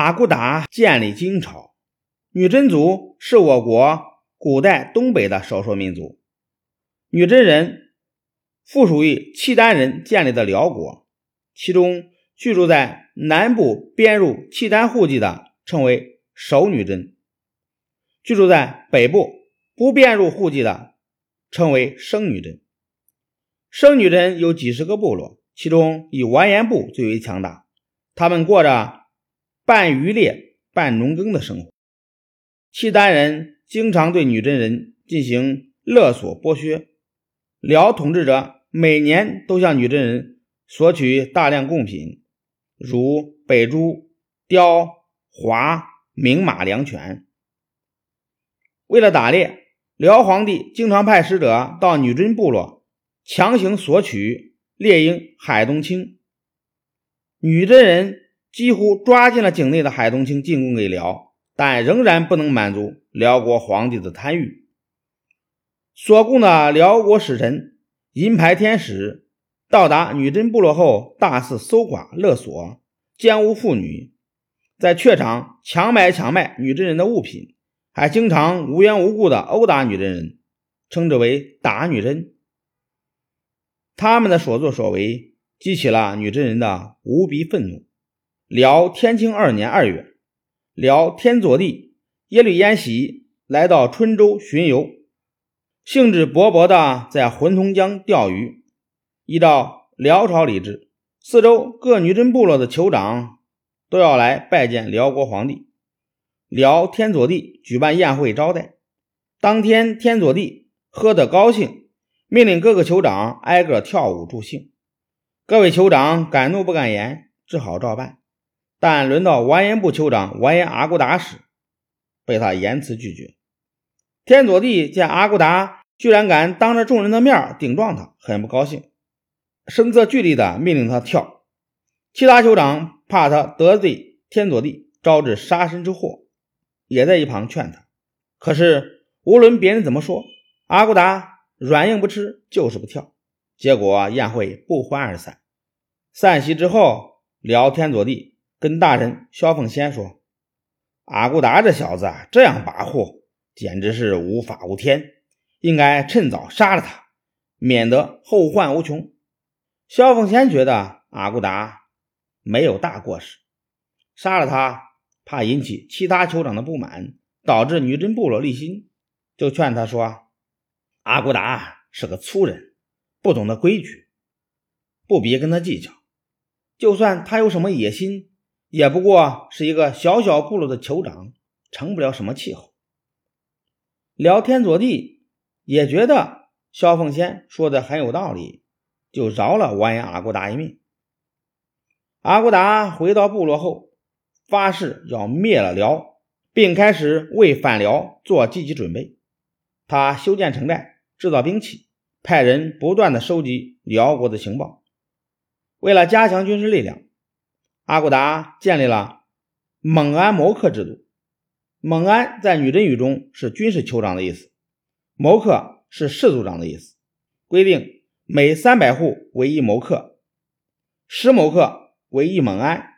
阿骨打建立金朝。女真族是我国古代东北的少数民族。女真人附属于契丹人建立的辽国，其中居住在南部编入契丹户籍的称为守女真，居住在北部不编入户籍的称为生女真。生女真有几十个部落，其中以完颜部最为强大，他们过着半渔猎半农耕的生活。契丹人经常对女真人进行勒索剥削，辽统治者每年都向女真人索取大量贡品，如北珠、雕、华、名马、良犬。为了打猎，辽皇帝经常派使者到女真部落强行索取猎鹰海东青。女真人几乎抓进了境内的海东青进贡给辽。但仍然不能满足辽国皇帝的贪欲。所贡的辽国使臣银牌天使到达女真部落后，大肆搜刮勒索，奸污妇女，在榷场强买强卖女真人的物品，还经常无缘无故的殴打女真人，称之为“打女真”。他们的所作所为激起了女真人的无比愤怒。辽天庆二年二月。辽天佐帝耶律延禧来到春州巡游，兴致勃勃地在浑同江钓鱼。依照辽朝礼制，四周各女真部落的酋长都要来拜见辽国皇帝。辽天佐帝举办宴会招待。当天，天佐帝喝得高兴，命令各个酋长挨个跳舞助兴。各位酋长敢怒不敢言，只好照办。但轮到完颜部酋长完颜阿骨达时，被他严词拒绝。天佐帝见阿骨达居然敢当着众人的面顶撞他，很不高兴，声色俱厉地命令他跳。其他酋长怕他得罪天佐帝，招致杀身之祸，也在一旁劝他。可是无论别人怎么说，阿骨达软硬不吃，就是不跳。结果宴会不欢而散。散席之后，聊天佐地。跟大人萧凤仙说：“阿骨达这小子这样跋扈，简直是无法无天，应该趁早杀了他，免得后患无穷。”萧凤仙觉得阿骨达没有大过失，杀了他怕引起其他酋长的不满，导致女真部落立心，就劝他说：“阿骨达是个粗人，不懂得规矩，不必跟他计较。就算他有什么野心。”也不过是一个小小部落的酋长，成不了什么气候。辽天佐地也觉得萧凤仙说的很有道理，就饶了完颜阿骨达一命。阿骨达回到部落后，发誓要灭了辽，并开始为反辽做积极准备。他修建城寨，制造兵器，派人不断的收集辽国的情报。为了加强军事力量。阿骨达建立了蒙安谋克制度。蒙安在女真语中是军事酋长的意思，谋克是士族长的意思。规定每三百户为一谋克，十谋克为一蒙安，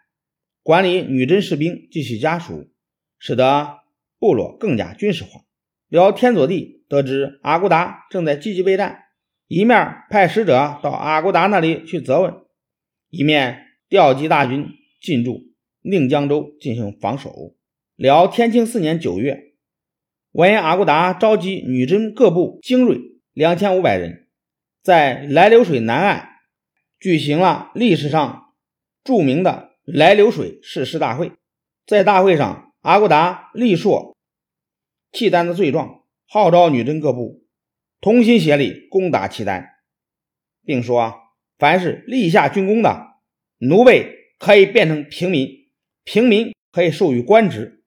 管理女真士兵及其家属，使得部落更加军事化。辽天佐地得知阿骨达正在积极备战，一面派使者到阿骨达那里去责问，一面调集大军。进驻宁江州进行防守。辽天庆四年九月，完颜阿骨达召集女真各部精锐两千五百人，在来流水南岸举行了历史上著名的来流水誓师大会。在大会上，阿骨达力说契丹的罪状，号召女真各部同心协力攻打契丹，并说：凡是立下军功的奴婢。可以变成平民，平民可以授予官职，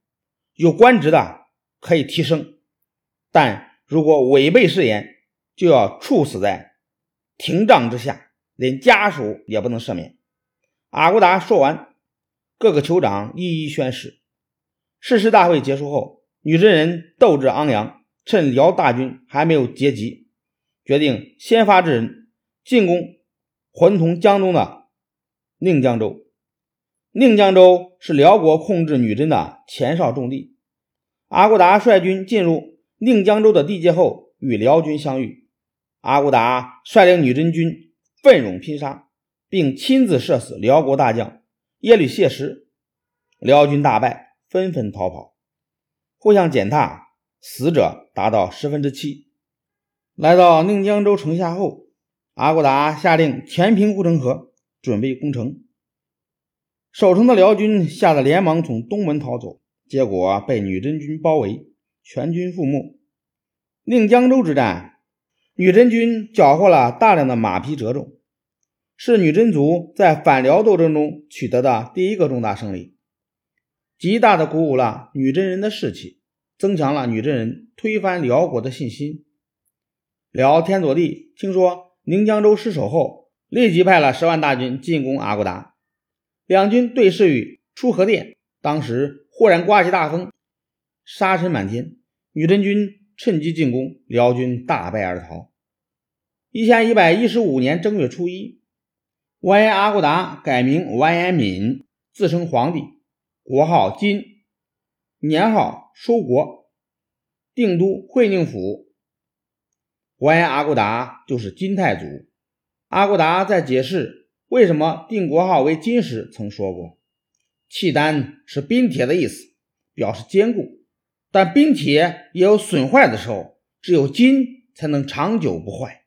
有官职的可以提升，但如果违背誓言，就要处死在廷杖之下，连家属也不能赦免。阿骨达说完，各个酋长一一宣誓。誓师大会结束后，女真人斗志昂扬，趁辽大军还没有结集，决定先发制人，进攻浑同江东的宁江州。宁江州是辽国控制女真的前哨重地。阿骨达率军进入宁江州的地界后，与辽军相遇。阿骨达率领女真军奋勇拼杀，并亲自射死辽国大将耶律谢石，辽军大败，纷纷逃跑。互相践踏，死者达到十分之七。来到宁江州城下后，阿骨达下令填平护城河，准备攻城。守城的辽军吓得连忙从东门逃走，结果被女真军包围，全军覆没。宁江州之战，女真军缴获了大量的马匹折重，是女真族在反辽斗争中取得的第一个重大胜利，极大的鼓舞了女真人的士气，增强了女真人推翻辽国的信心。辽天佐地听说宁江州失守后，立即派了十万大军进攻阿骨达。两军对视于出河店，当时忽然刮起大风，沙尘满天，女真军趁机进攻，辽军大败而逃。一千一百一十五年正月初一，完颜阿骨达改名完颜敏，自称皇帝，国号金，年号收国，定都会宁府。完颜阿骨达就是金太祖。阿骨达在解释。为什么定国号为金时曾说过，契丹是冰铁的意思，表示坚固。但冰铁也有损坏的时候，只有金才能长久不坏。